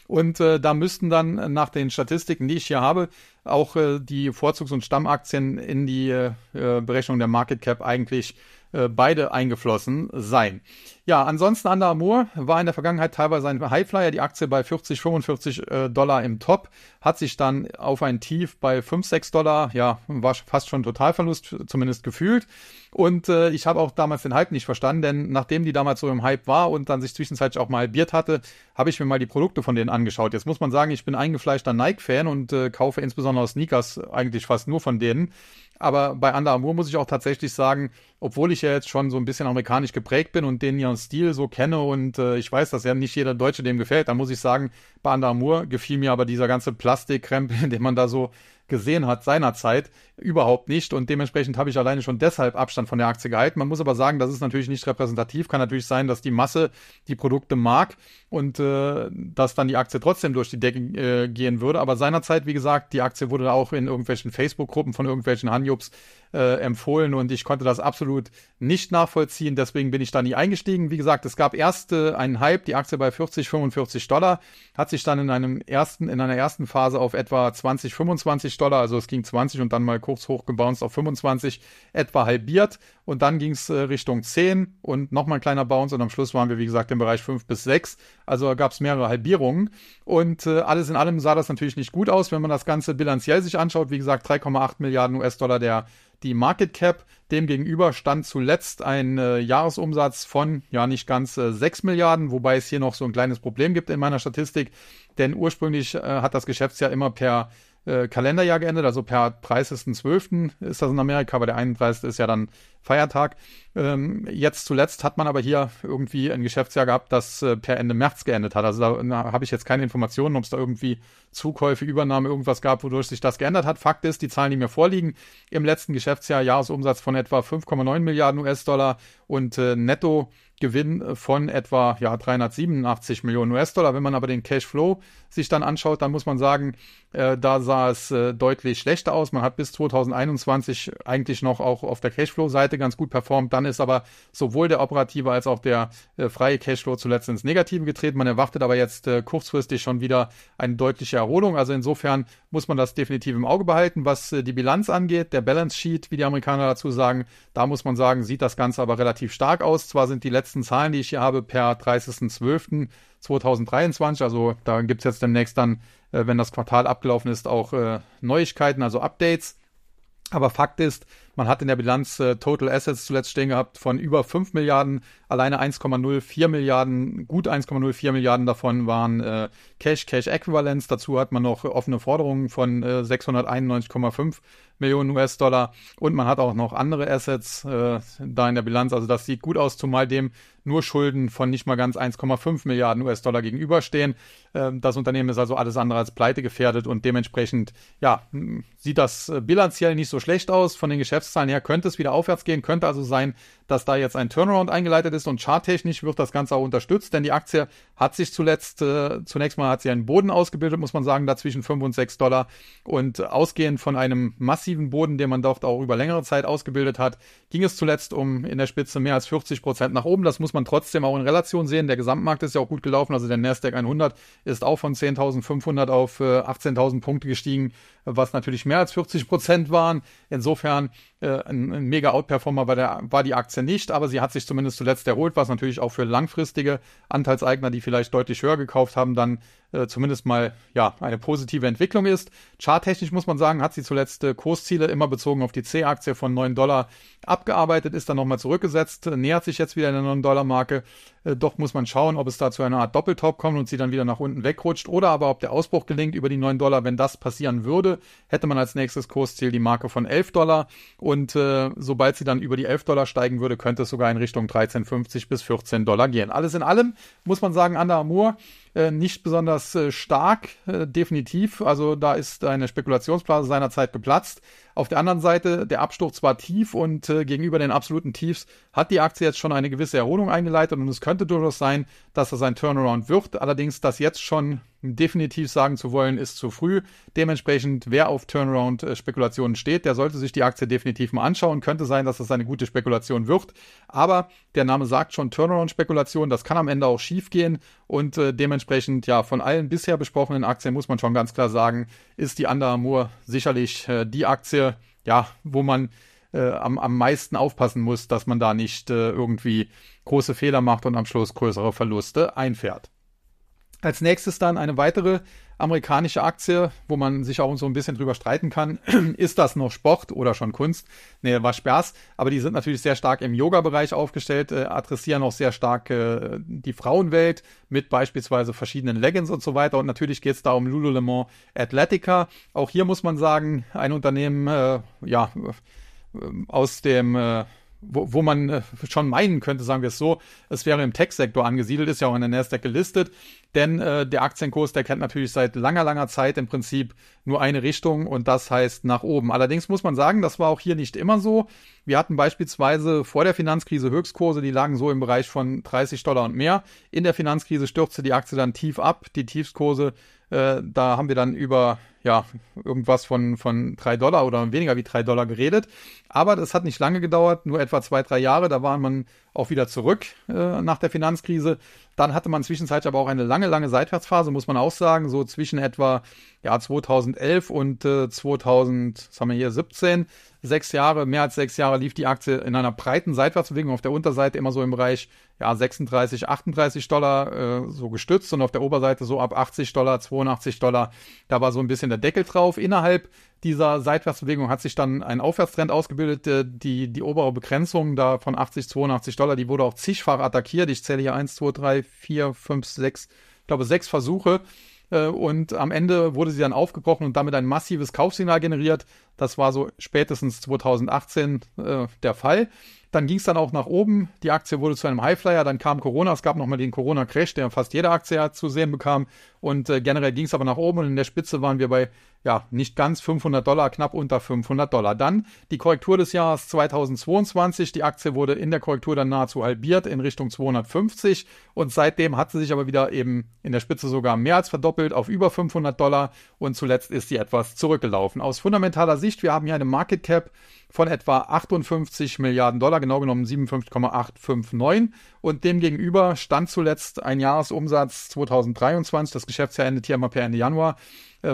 Und äh, da müssten dann nach den Statistiken, die ich hier habe, auch äh, die Vorzugs- und Stammaktien in die äh, Berechnung der Market Cap eigentlich äh, beide eingeflossen sein. Ja, ansonsten Under Armour war in der Vergangenheit teilweise ein Highflyer, die Aktie bei 40, 45 äh, Dollar im Top, hat sich dann auf ein Tief bei 5, 6 Dollar, ja, war fast schon Totalverlust, zumindest gefühlt. Und äh, ich habe auch damals den Hype nicht verstanden, denn nachdem die damals so im Hype war und dann sich zwischenzeitlich auch mal halbiert hatte, habe ich mir mal die Produkte von denen angeschaut. Jetzt muss man sagen, ich bin eingefleischter Nike-Fan und äh, kaufe insbesondere Sneakers eigentlich fast nur von denen. Aber bei Under Armour muss ich auch tatsächlich sagen, obwohl ich ja jetzt schon so ein bisschen amerikanisch geprägt bin und den ihren Stil so kenne und äh, ich weiß, dass ja nicht jeder Deutsche dem gefällt, dann muss ich sagen, bei Under Armour gefiel mir aber dieser ganze Plastikkrempel, den man da so gesehen hat seinerzeit, überhaupt nicht. Und dementsprechend habe ich alleine schon deshalb Abstand von der Aktie gehalten. Man muss aber sagen, das ist natürlich nicht repräsentativ. Kann natürlich sein, dass die Masse die Produkte mag und äh, dass dann die Aktie trotzdem durch die Decke äh, gehen würde. Aber seinerzeit, wie gesagt, die Aktie wurde auch in irgendwelchen Facebook-Gruppen von irgendwelchen Hanjubs äh, empfohlen und ich konnte das absolut nicht nachvollziehen. Deswegen bin ich da nie eingestiegen. Wie gesagt, es gab erst äh, einen Hype, die Aktie bei 40, 45 Dollar, hat sich dann in einem ersten, in einer ersten Phase auf etwa 20, 25 Dollar, also es ging 20 und dann mal kurz hochgebounced auf 25, etwa halbiert und dann ging es äh, Richtung 10 und nochmal ein kleiner Bounce und am Schluss waren wir, wie gesagt, im Bereich 5 bis 6. Also gab es mehrere Halbierungen und äh, alles in allem sah das natürlich nicht gut aus, wenn man das Ganze bilanziell sich anschaut. Wie gesagt, 3,8 Milliarden US-Dollar der die Market Cap. Demgegenüber stand zuletzt ein äh, Jahresumsatz von ja nicht ganz äh, 6 Milliarden, wobei es hier noch so ein kleines Problem gibt in meiner Statistik, denn ursprünglich äh, hat das Geschäftsjahr immer per äh, Kalenderjahr geendet, also per 30.12. ist das in Amerika, aber der 31. ist ja dann Feiertag. Ähm, jetzt zuletzt hat man aber hier irgendwie ein Geschäftsjahr gehabt, das äh, per Ende März geendet hat. Also da, da habe ich jetzt keine Informationen, ob es da irgendwie Zukäufe, Übernahme, irgendwas gab, wodurch sich das geändert hat. Fakt ist, die Zahlen, die mir vorliegen, im letzten Geschäftsjahr Jahresumsatz von etwa 5,9 Milliarden US-Dollar und äh, netto Gewinn von etwa ja, 387 Millionen US-Dollar. Wenn man aber den Cashflow sich dann anschaut, dann muss man sagen, äh, da sah es äh, deutlich schlechter aus. Man hat bis 2021 eigentlich noch auch auf der Cashflow-Seite ganz gut performt. Dann ist aber sowohl der operative als auch der äh, freie Cashflow zuletzt ins Negative getreten. Man erwartet aber jetzt äh, kurzfristig schon wieder eine deutliche Erholung. Also insofern muss man das definitiv im Auge behalten. Was äh, die Bilanz angeht, der Balance Sheet, wie die Amerikaner dazu sagen, da muss man sagen, sieht das Ganze aber relativ stark aus. Zwar sind die letzten Zahlen, die ich hier habe, per 30.12.2023, also da gibt es jetzt demnächst dann, äh, wenn das Quartal abgelaufen ist, auch äh, Neuigkeiten, also Updates. Aber Fakt ist, man hat in der Bilanz äh, Total Assets zuletzt stehen gehabt von über 5 Milliarden, alleine 1,04 Milliarden, gut 1,04 Milliarden davon waren äh, Cash, Cash Equivalents. Dazu hat man noch offene Forderungen von äh, 691,5 Millionen US-Dollar und man hat auch noch andere Assets äh, da in der Bilanz. Also das sieht gut aus, zumal dem nur Schulden von nicht mal ganz 1,5 Milliarden US-Dollar gegenüberstehen. Ähm, das Unternehmen ist also alles andere als pleite gefährdet und dementsprechend, ja, sieht das äh, bilanziell nicht so schlecht aus. Von den Geschäftszahlen her könnte es wieder aufwärts gehen, könnte also sein, dass da jetzt ein Turnaround eingeleitet ist und charttechnisch wird das Ganze auch unterstützt, denn die Aktie hat sich zuletzt, äh, zunächst mal hat sie einen Boden ausgebildet, muss man sagen, da zwischen 5 und 6 Dollar. Und ausgehend von einem massiven Boden, den man dort auch über längere Zeit ausgebildet hat, ging es zuletzt um in der Spitze mehr als 40 Prozent nach oben. Das muss man trotzdem auch in Relation sehen. Der Gesamtmarkt ist ja auch gut gelaufen, also der Nasdaq 100 ist auch von 10.500 auf äh, 18.000 Punkte gestiegen, was natürlich mehr als 40 Prozent waren. Insofern äh, ein, ein mega Outperformer war, der, war die Aktie nicht, aber sie hat sich zumindest zuletzt erholt, was natürlich auch für langfristige Anteilseigner, die vielleicht deutlich höher gekauft haben, dann äh, zumindest mal ja eine positive Entwicklung ist. Charttechnisch muss man sagen, hat sie zuletzt äh, Kursziele immer bezogen auf die C-Aktie von 9 Dollar abgearbeitet, ist dann nochmal zurückgesetzt, äh, nähert sich jetzt wieder in der 9 Dollar Marke. Äh, doch muss man schauen, ob es da zu einer Art Doppeltop kommt und sie dann wieder nach unten wegrutscht oder aber ob der Ausbruch gelingt über die 9 Dollar. Wenn das passieren würde, hätte man als nächstes Kursziel die Marke von 11 Dollar und äh, sobald sie dann über die 11 Dollar steigen würde, könnte es sogar in Richtung 13,50 bis 14 Dollar gehen. Alles in allem muss man sagen, Under Armour äh, nicht besonders äh, stark, äh, definitiv. Also da ist eine Spekulationsblase seinerzeit geplatzt. Auf der anderen Seite, der Absturz war tief und äh, gegenüber den absoluten Tiefs hat die Aktie jetzt schon eine gewisse Erholung eingeleitet und es könnte durchaus sein, dass das ein Turnaround wird. Allerdings das jetzt schon definitiv sagen zu wollen, ist zu früh. Dementsprechend, wer auf Turnaround-Spekulationen steht, der sollte sich die Aktie definitiv mal anschauen. Könnte sein, dass das eine gute Spekulation wird. Aber der Name sagt schon Turnaround-Spekulation. Das kann am Ende auch schief gehen. Und äh, dementsprechend, ja, von allen bisher besprochenen Aktien muss man schon ganz klar sagen, ist die Under Armour sicherlich äh, die Aktie, ja, wo man äh, am, am meisten aufpassen muss, dass man da nicht äh, irgendwie große Fehler macht und am Schluss größere Verluste einfährt. Als nächstes dann eine weitere amerikanische Aktie, wo man sich auch so ein bisschen drüber streiten kann. Ist das noch Sport oder schon Kunst? Nee, war Spaß. Aber die sind natürlich sehr stark im Yoga-Bereich aufgestellt, äh, adressieren auch sehr stark äh, die Frauenwelt mit beispielsweise verschiedenen Leggings und so weiter. Und natürlich geht es da um Lululemon Athletica. Auch hier muss man sagen, ein Unternehmen, äh, ja, äh, aus dem äh, wo, wo man äh, schon meinen könnte, sagen wir es so, es wäre im Tech-Sektor angesiedelt, ist ja auch in der Nasdaq gelistet, denn äh, der Aktienkurs, der kennt natürlich seit langer, langer Zeit im Prinzip nur eine Richtung und das heißt nach oben. Allerdings muss man sagen, das war auch hier nicht immer so. Wir hatten beispielsweise vor der Finanzkrise Höchstkurse, die lagen so im Bereich von 30 Dollar und mehr. In der Finanzkrise stürzte die Aktie dann tief ab, die Tiefskurse äh, da haben wir dann über ja, irgendwas von, von drei Dollar oder weniger wie drei Dollar geredet. Aber das hat nicht lange gedauert, nur etwa zwei, drei Jahre. Da war man auch wieder zurück äh, nach der Finanzkrise. Dann hatte man zwischenzeitlich aber auch eine lange, lange Seitwärtsphase, muss man auch sagen, so zwischen etwa ja, 2011 und äh, 2000, was haben wir hier, 17 sechs Jahre, mehr als sechs Jahre lief die Aktie in einer breiten Seitwärtsbewegung auf der Unterseite immer so im Bereich ja, 36, 38 Dollar äh, so gestützt und auf der Oberseite so ab 80 Dollar, 82 Dollar. Da war so ein bisschen der Deckel drauf. Innerhalb dieser Seitwärtsbewegung hat sich dann ein Aufwärtstrend ausgebildet. Die, die obere Begrenzung da von 80, 82 Dollar, die wurde auch zigfach attackiert. Ich zähle hier 1, 2, 3, 4, 5, 6, ich glaube sechs Versuche. Äh, und am Ende wurde sie dann aufgebrochen und damit ein massives Kaufsignal generiert. Das war so spätestens 2018 äh, der Fall. Dann ging es dann auch nach oben. Die Aktie wurde zu einem Highflyer. Dann kam Corona. Es gab nochmal den Corona-Crash, der fast jede Aktie zu sehen bekam. Und äh, generell ging es aber nach oben. Und in der Spitze waren wir bei, ja, nicht ganz 500 Dollar, knapp unter 500 Dollar. Dann die Korrektur des Jahres 2022. Die Aktie wurde in der Korrektur dann nahezu halbiert in Richtung 250. Und seitdem hat sie sich aber wieder eben in der Spitze sogar mehr als verdoppelt auf über 500 Dollar. Und zuletzt ist sie etwas zurückgelaufen. Aus fundamentaler Sicht, wir haben hier eine Market Cap von etwa 58 Milliarden Dollar, genau genommen 57,859. Und demgegenüber stand zuletzt ein Jahresumsatz 2023, das Geschäftsjahr endet hier immer per Ende Januar,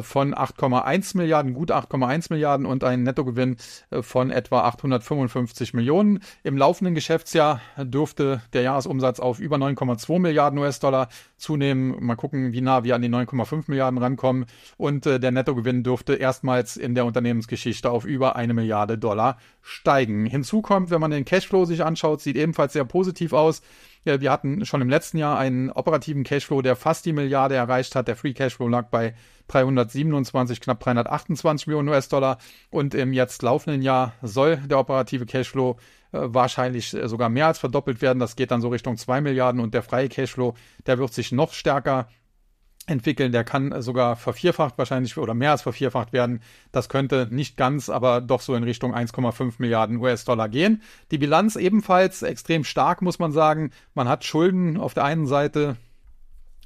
von 8,1 Milliarden, gut 8,1 Milliarden und ein Nettogewinn äh, von etwa 855 Millionen. Im laufenden Geschäftsjahr dürfte der Jahresumsatz auf über 9,2 Milliarden US-Dollar zunehmen. Mal gucken, wie nah wir an die 9,5 Milliarden rankommen. Und äh, der Nettogewinn dürfte erstmals in der Unternehmensgeschichte auf über eine Milliarde Dollar steigen. Hinzu kommt, wenn man den Cashflow sich anschaut, sieht ebenfalls sehr positiv aus. Wir hatten schon im letzten Jahr einen operativen Cashflow, der fast die Milliarde erreicht hat. Der Free Cashflow lag bei 327, knapp 328 Millionen US-Dollar. Und im jetzt laufenden Jahr soll der operative Cashflow äh, wahrscheinlich äh, sogar mehr als verdoppelt werden. Das geht dann so Richtung 2 Milliarden und der freie Cashflow, der wird sich noch stärker entwickeln. Der kann sogar vervierfacht wahrscheinlich oder mehr als vervierfacht werden. Das könnte nicht ganz, aber doch so in Richtung 1,5 Milliarden US-Dollar gehen. Die Bilanz ebenfalls extrem stark, muss man sagen. Man hat Schulden auf der einen Seite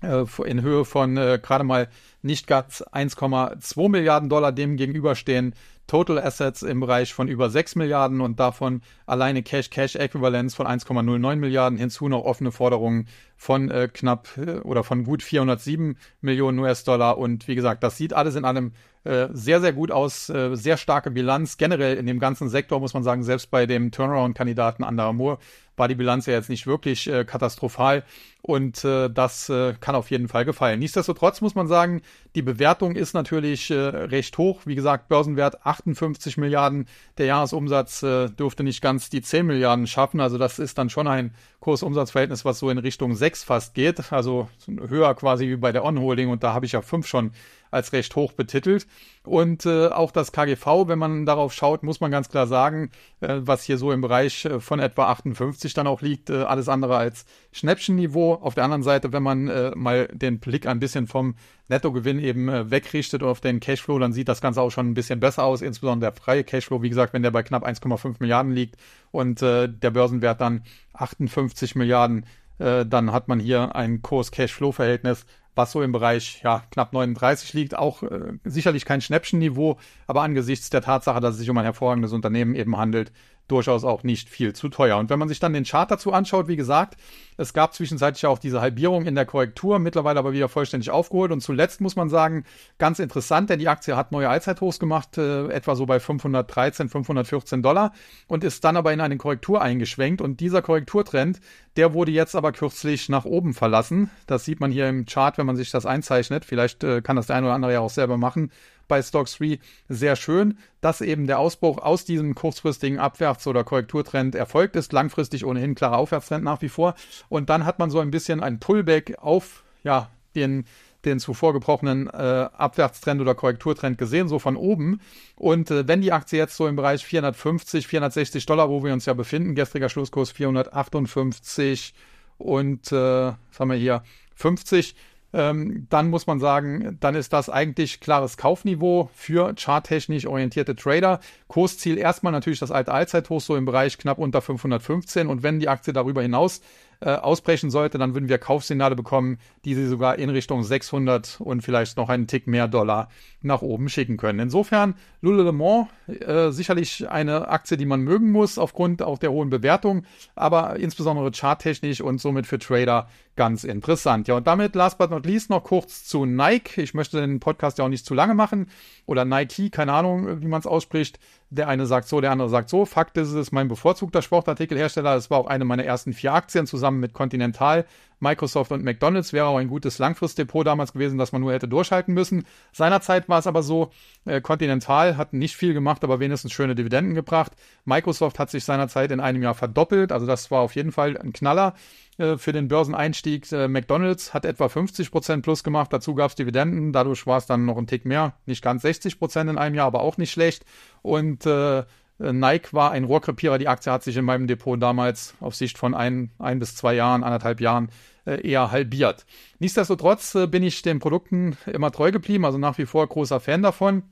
äh, in Höhe von äh, gerade mal nicht ganz 1,2 Milliarden Dollar dem gegenüberstehen Total Assets im Bereich von über 6 Milliarden und davon alleine Cash-Cash-Äquivalenz von 1,09 Milliarden, hinzu noch offene Forderungen von äh, knapp äh, oder von gut 407 Millionen US-Dollar. Und wie gesagt, das sieht alles in einem äh, sehr, sehr gut aus, äh, sehr starke Bilanz. Generell in dem ganzen Sektor muss man sagen, selbst bei dem Turnaround-Kandidaten Under Moore war die Bilanz ja jetzt nicht wirklich äh, katastrophal und äh, das äh, kann auf jeden Fall gefallen. Nichtsdestotrotz muss man sagen, die Bewertung ist natürlich äh, recht hoch. Wie gesagt, Börsenwert 58 Milliarden. Der Jahresumsatz äh, dürfte nicht ganz die 10 Milliarden schaffen. Also das ist dann schon ein Kursumsatzverhältnis, was so in Richtung 6 fast geht. Also höher quasi wie bei der On-Holding und da habe ich ja 5 schon als recht hoch betitelt. Und äh, auch das KGV, wenn man darauf schaut, muss man ganz klar sagen, äh, was hier so im Bereich äh, von etwa 58 dann auch liegt, äh, alles andere als Schnäppchenniveau. Auf der anderen Seite, wenn man äh, mal den Blick ein bisschen vom Nettogewinn eben äh, wegrichtet auf den Cashflow, dann sieht das Ganze auch schon ein bisschen besser aus, insbesondere der freie Cashflow, wie gesagt, wenn der bei knapp 1,5 Milliarden liegt und der Börsenwert dann 58 Milliarden, dann hat man hier ein Kurs-Cashflow-Verhältnis, was so im Bereich ja, knapp 39 liegt. Auch äh, sicherlich kein Schnäppchenniveau, aber angesichts der Tatsache, dass es sich um ein hervorragendes Unternehmen eben handelt, durchaus auch nicht viel zu teuer. Und wenn man sich dann den Chart dazu anschaut, wie gesagt, es gab zwischenzeitlich auch diese Halbierung in der Korrektur, mittlerweile aber wieder vollständig aufgeholt. Und zuletzt muss man sagen, ganz interessant, denn die Aktie hat neue Allzeithochs gemacht, äh, etwa so bei 513, 514 Dollar und ist dann aber in eine Korrektur eingeschwenkt. Und dieser Korrekturtrend, der wurde jetzt aber kürzlich nach oben verlassen. Das sieht man hier im Chart, wenn man sich das einzeichnet. Vielleicht äh, kann das der eine oder andere ja auch selber machen bei Stocks 3 sehr schön, dass eben der Ausbruch aus diesem kurzfristigen Abwärts- oder Korrekturtrend erfolgt ist. Langfristig ohnehin klarer Aufwärtstrend nach wie vor. Und dann hat man so ein bisschen ein Pullback auf ja, den den zuvor gebrochenen äh, Abwärtstrend oder Korrekturtrend gesehen, so von oben. Und äh, wenn die Aktie jetzt so im Bereich 450, 460 Dollar, wo wir uns ja befinden, gestriger Schlusskurs 458 und äh, was haben wir hier, 50, ähm, dann muss man sagen, dann ist das eigentlich klares Kaufniveau für charttechnisch orientierte Trader. Kursziel erstmal natürlich das alte Allzeithoch so im Bereich knapp unter 515 und wenn die Aktie darüber hinaus äh, ausbrechen sollte, dann würden wir Kaufsignale bekommen, die sie sogar in Richtung 600 und vielleicht noch einen Tick mehr Dollar nach oben schicken können. Insofern Lululemon äh, sicherlich eine Aktie, die man mögen muss aufgrund auch der hohen Bewertung, aber insbesondere charttechnisch und somit für Trader ganz interessant. Ja, und damit last but not least noch kurz zu Nike. Ich möchte den Podcast ja auch nicht zu lange machen oder Nike, keine Ahnung, wie man es ausspricht. Der eine sagt so, der andere sagt so. Fakt ist, es ist mein bevorzugter Sportartikelhersteller. Es war auch eine meiner ersten vier Aktien zusammen mit Continental, Microsoft und McDonalds. Wäre auch ein gutes Langfristdepot damals gewesen, dass man nur hätte durchhalten müssen. Seinerzeit war es aber so, äh, Continental hat nicht viel gemacht, aber wenigstens schöne Dividenden gebracht. Microsoft hat sich seinerzeit in einem Jahr verdoppelt. Also das war auf jeden Fall ein Knaller äh, für den Börseneinstieg. Äh, McDonalds hat etwa 50% plus gemacht, dazu gab es Dividenden, dadurch war es dann noch ein Tick mehr, nicht ganz 60% in einem Jahr, aber auch nicht schlecht. Und äh, Nike war ein Rohrkrepierer, die Aktie hat sich in meinem Depot damals auf Sicht von ein, ein bis zwei Jahren, anderthalb Jahren äh, eher halbiert. Nichtsdestotrotz bin ich den Produkten immer treu geblieben, also nach wie vor großer Fan davon.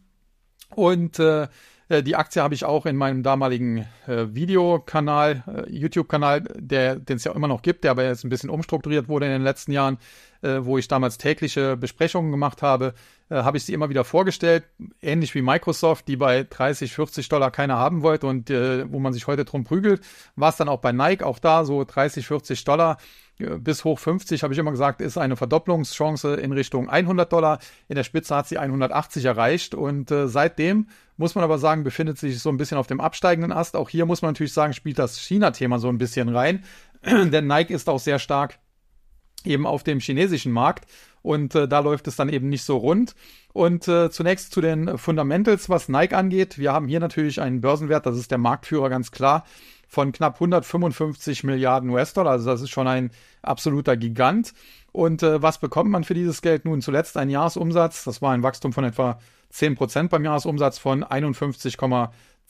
Und äh, die Aktie habe ich auch in meinem damaligen äh, Videokanal, äh, YouTube-Kanal, den es ja immer noch gibt, der aber jetzt ein bisschen umstrukturiert wurde in den letzten Jahren, äh, wo ich damals tägliche Besprechungen gemacht habe, äh, habe ich sie immer wieder vorgestellt, ähnlich wie Microsoft, die bei 30, 40 Dollar keiner haben wollte und äh, wo man sich heute drum prügelt, war es dann auch bei Nike, auch da so 30, 40 Dollar bis hoch 50, habe ich immer gesagt, ist eine Verdopplungschance in Richtung 100 Dollar. In der Spitze hat sie 180 erreicht und äh, seitdem muss man aber sagen, befindet sich so ein bisschen auf dem absteigenden Ast. Auch hier muss man natürlich sagen, spielt das China-Thema so ein bisschen rein, denn Nike ist auch sehr stark eben auf dem chinesischen Markt und äh, da läuft es dann eben nicht so rund. Und äh, zunächst zu den Fundamentals, was Nike angeht. Wir haben hier natürlich einen Börsenwert, das ist der Marktführer ganz klar von knapp 155 Milliarden US-Dollar. Also das ist schon ein absoluter Gigant. Und äh, was bekommt man für dieses Geld? Nun zuletzt ein Jahresumsatz. Das war ein Wachstum von etwa 10 Prozent beim Jahresumsatz von 51,2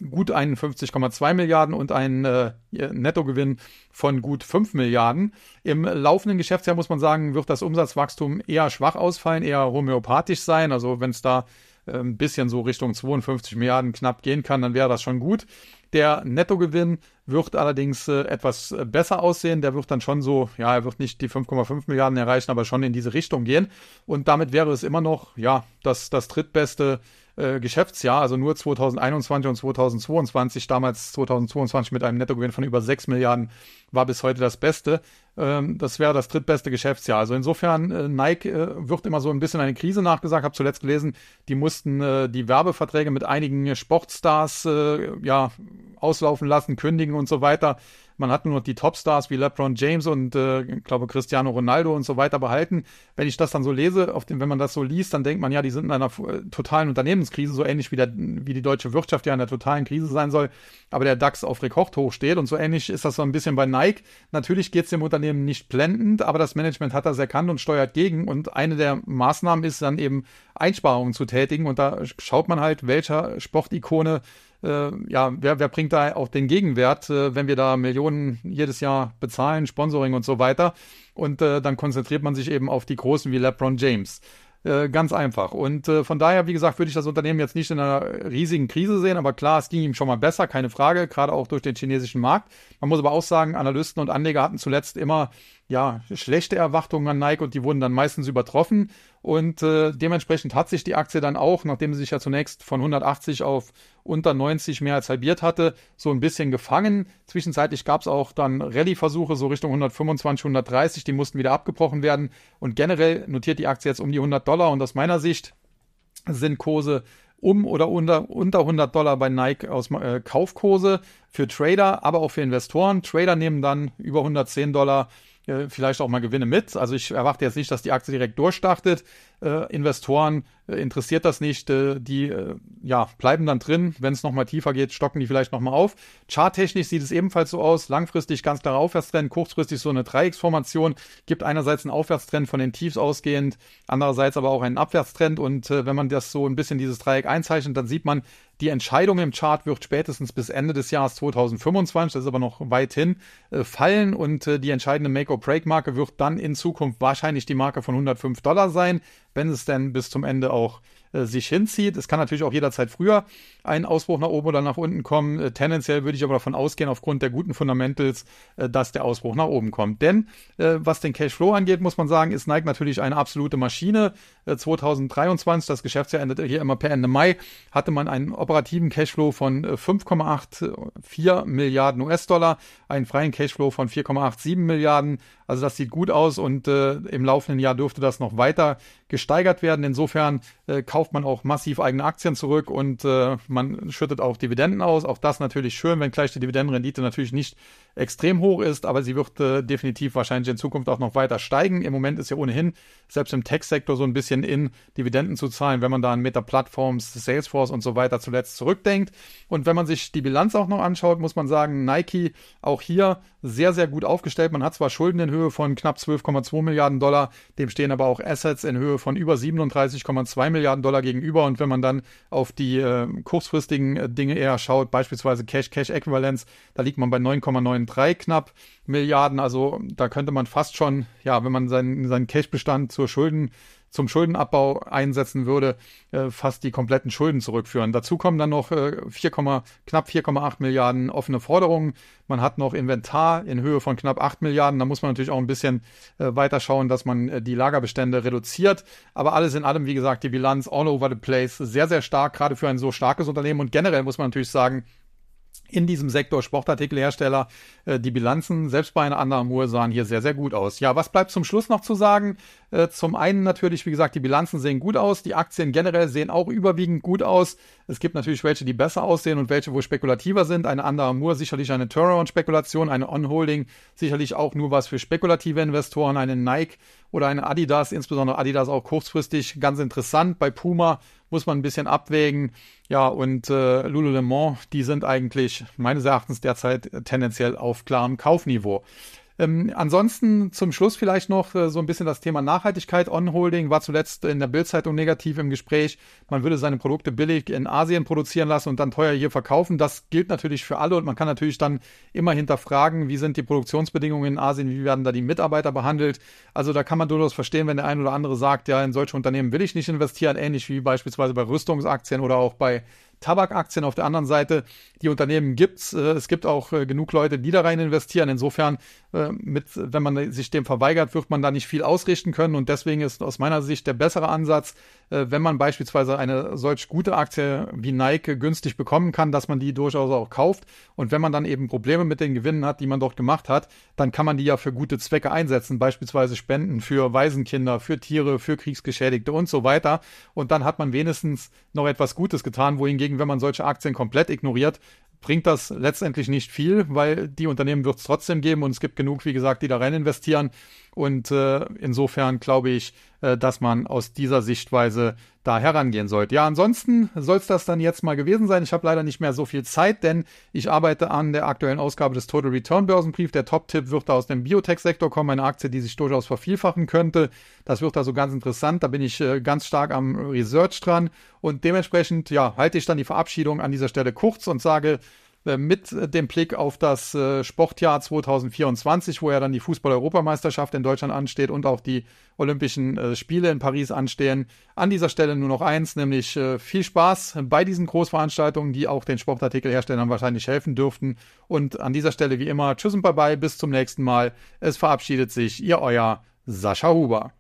gut 51,2 Milliarden und einen äh, Nettogewinn von gut 5 Milliarden. Im laufenden Geschäftsjahr muss man sagen, wird das Umsatzwachstum eher schwach ausfallen, eher homöopathisch sein. Also wenn es da äh, ein bisschen so Richtung 52 Milliarden knapp gehen kann, dann wäre das schon gut. Der Nettogewinn wird allerdings äh, etwas äh, besser aussehen. Der wird dann schon so, ja, er wird nicht die 5,5 Milliarden erreichen, aber schon in diese Richtung gehen. Und damit wäre es immer noch, ja, das, das drittbeste äh, Geschäftsjahr, also nur 2021 und 2022, damals 2022 mit einem Nettogewinn von über 6 Milliarden, war bis heute das Beste. Ähm, das wäre das drittbeste Geschäftsjahr. Also insofern, äh, Nike äh, wird immer so ein bisschen eine Krise nachgesagt. Habe zuletzt gelesen, die mussten äh, die Werbeverträge mit einigen Sportstars ja auslaufen lassen, kündigen und so weiter. Man hat nur die Topstars wie LeBron James und äh, ich glaube Cristiano Ronaldo und so weiter behalten. Wenn ich das dann so lese, auf dem, wenn man das so liest, dann denkt man ja, die sind in einer äh, totalen Unternehmenskrise, so ähnlich wie, der, wie die deutsche Wirtschaft ja in einer totalen Krise sein soll, aber der DAX auf Rekordhoch steht und so ähnlich ist das so ein bisschen bei Nike. Natürlich geht es dem Unternehmen nicht blendend, aber das Management hat das erkannt und steuert gegen und eine der Maßnahmen ist dann eben Einsparungen zu tätigen und da schaut man halt, welcher Sportikone äh, ja, wer, wer bringt da auch den Gegenwert, äh, wenn wir da Millionen jedes Jahr bezahlen, Sponsoring und so weiter. Und äh, dann konzentriert man sich eben auf die Großen wie LeBron James. Äh, ganz einfach. Und äh, von daher, wie gesagt, würde ich das Unternehmen jetzt nicht in einer riesigen Krise sehen, aber klar, es ging ihm schon mal besser, keine Frage, gerade auch durch den chinesischen Markt. Man muss aber auch sagen, Analysten und Anleger hatten zuletzt immer ja, schlechte Erwartungen an Nike und die wurden dann meistens übertroffen. Und äh, dementsprechend hat sich die Aktie dann auch, nachdem sie sich ja zunächst von 180 auf unter 90 mehr als halbiert hatte, so ein bisschen gefangen. Zwischenzeitlich gab es auch dann Rallye-Versuche so Richtung 125, 130, die mussten wieder abgebrochen werden. Und generell notiert die Aktie jetzt um die 100 Dollar und aus meiner Sicht sind Kurse um oder unter, unter 100 Dollar bei Nike aus äh, Kaufkurse für Trader, aber auch für Investoren. Trader nehmen dann über 110 Dollar vielleicht auch mal Gewinne mit. Also ich erwarte jetzt nicht, dass die Aktie direkt durchstartet. Äh, Investoren äh, interessiert das nicht. Äh, die äh, ja, bleiben dann drin. Wenn es nochmal tiefer geht, stocken die vielleicht nochmal auf. Charttechnisch sieht es ebenfalls so aus. Langfristig ganz klarer Aufwärtstrend, kurzfristig so eine Dreiecksformation. Gibt einerseits einen Aufwärtstrend von den Tiefs ausgehend, andererseits aber auch einen Abwärtstrend. Und äh, wenn man das so ein bisschen dieses Dreieck einzeichnet, dann sieht man, die Entscheidung im Chart wird spätestens bis Ende des Jahres 2025, das ist aber noch weit hin, äh, fallen und die entscheidende Make-or-Break-Marke wird dann in Zukunft wahrscheinlich die Marke von 105 Dollar sein, wenn es denn bis zum Ende auch äh, sich hinzieht. Es kann natürlich auch jederzeit früher ein Ausbruch nach oben oder nach unten kommen. Äh, tendenziell würde ich aber davon ausgehen, aufgrund der guten Fundamentals, äh, dass der Ausbruch nach oben kommt. Denn was den Cashflow angeht, muss man sagen, ist Nike natürlich eine absolute Maschine. 2023, äh, das Geschäftsjahr endete hier immer per Ende Mai, hatte man einen operativen Cashflow von 5,84 Milliarden US-Dollar, einen freien Cashflow von 4,87 Milliarden. Also das sieht gut aus und im laufenden Jahr dürfte das noch weiter gesteigert werden. Insofern äh, kauft man auch massiv eigene Aktien zurück und äh, man schüttet auch Dividenden aus. Auch das natürlich schön, wenn gleich die Dividendenrendite natürlich nicht extrem hoch ist, aber sie wird äh, definitiv wahrscheinlich in Zukunft auch noch weiter steigen. Im Moment ist ja ohnehin selbst im Tech-Sektor so ein bisschen in Dividenden zu zahlen, wenn man da an Meta-Plattforms, Salesforce und so weiter zuletzt zurückdenkt. Und wenn man sich die Bilanz auch noch anschaut, muss man sagen, Nike auch hier sehr, sehr gut aufgestellt. Man hat zwar Schulden in Höhe von knapp 12,2 Milliarden Dollar, dem stehen aber auch Assets in Höhe von über 37,2 Milliarden Dollar gegenüber. Und wenn man dann auf die äh, kurzfristigen äh, Dinge eher schaut, beispielsweise Cash, Cash Equivalents, da liegt man bei 9,93 knapp Milliarden. Also da könnte man fast schon, ja, wenn man seinen, seinen Cash-Bestand zur Schulden zum Schuldenabbau einsetzen würde, äh, fast die kompletten Schulden zurückführen. Dazu kommen dann noch äh, 4, knapp 4,8 Milliarden offene Forderungen. Man hat noch Inventar in Höhe von knapp 8 Milliarden. Da muss man natürlich auch ein bisschen äh, weiter schauen, dass man äh, die Lagerbestände reduziert. Aber alles in allem, wie gesagt, die Bilanz all over the place sehr, sehr stark, gerade für ein so starkes Unternehmen. Und generell muss man natürlich sagen, in diesem Sektor Sportartikelhersteller. Äh, die Bilanzen, selbst bei einer anderen Uhr, sahen hier sehr, sehr gut aus. Ja, was bleibt zum Schluss noch zu sagen? Äh, zum einen natürlich, wie gesagt, die Bilanzen sehen gut aus. Die Aktien generell sehen auch überwiegend gut aus. Es gibt natürlich welche, die besser aussehen und welche, wo spekulativer sind. Eine andere Amour sicherlich eine Turnaround-Spekulation, eine On-Holding sicherlich auch nur was für spekulative Investoren, eine Nike oder eine Adidas, insbesondere Adidas auch kurzfristig ganz interessant. Bei Puma muss man ein bisschen abwägen. Ja, und äh, Lululemon, die sind eigentlich meines Erachtens derzeit tendenziell auf klarem Kaufniveau. Ähm, ansonsten zum Schluss vielleicht noch äh, so ein bisschen das Thema Nachhaltigkeit. On-Holding war zuletzt in der Bildzeitung negativ im Gespräch. Man würde seine Produkte billig in Asien produzieren lassen und dann teuer hier verkaufen. Das gilt natürlich für alle und man kann natürlich dann immer hinterfragen, wie sind die Produktionsbedingungen in Asien, wie werden da die Mitarbeiter behandelt. Also da kann man durchaus verstehen, wenn der ein oder andere sagt, ja, in solche Unternehmen will ich nicht investieren, ähnlich wie beispielsweise bei Rüstungsaktien oder auch bei Tabakaktien auf der anderen Seite. Die Unternehmen gibt's. Äh, es gibt auch äh, genug Leute, die da rein investieren. Insofern, äh, mit, wenn man sich dem verweigert, wird man da nicht viel ausrichten können. Und deswegen ist aus meiner Sicht der bessere Ansatz, wenn man beispielsweise eine solch gute Aktie wie Nike günstig bekommen kann, dass man die durchaus auch kauft. Und wenn man dann eben Probleme mit den Gewinnen hat, die man dort gemacht hat, dann kann man die ja für gute Zwecke einsetzen. Beispielsweise Spenden für Waisenkinder, für Tiere, für Kriegsgeschädigte und so weiter. Und dann hat man wenigstens noch etwas Gutes getan, wohingegen Hingegen, wenn man solche Aktien komplett ignoriert, bringt das letztendlich nicht viel, weil die Unternehmen wird es trotzdem geben und es gibt genug, wie gesagt, die da rein investieren. Und äh, insofern glaube ich, äh, dass man aus dieser Sichtweise da herangehen sollte. Ja, ansonsten soll es das dann jetzt mal gewesen sein. Ich habe leider nicht mehr so viel Zeit, denn ich arbeite an der aktuellen Ausgabe des Total Return Börsenbrief. Der Top-Tipp wird da aus dem Biotech-Sektor kommen, eine Aktie, die sich durchaus vervielfachen könnte. Das wird also ganz interessant. Da bin ich äh, ganz stark am Research dran und dementsprechend ja halte ich dann die Verabschiedung an dieser Stelle kurz und sage mit dem Blick auf das äh, Sportjahr 2024, wo ja dann die Fußball-Europameisterschaft in Deutschland ansteht und auch die Olympischen äh, Spiele in Paris anstehen. An dieser Stelle nur noch eins, nämlich viel Spaß bei diesen Großveranstaltungen, die auch den Sportartikelherstellern wahrscheinlich helfen dürften. Und an dieser Stelle wie immer, tschüss und bye bye, bis zum nächsten Mal. Es verabschiedet sich Ihr euer Sascha Huber.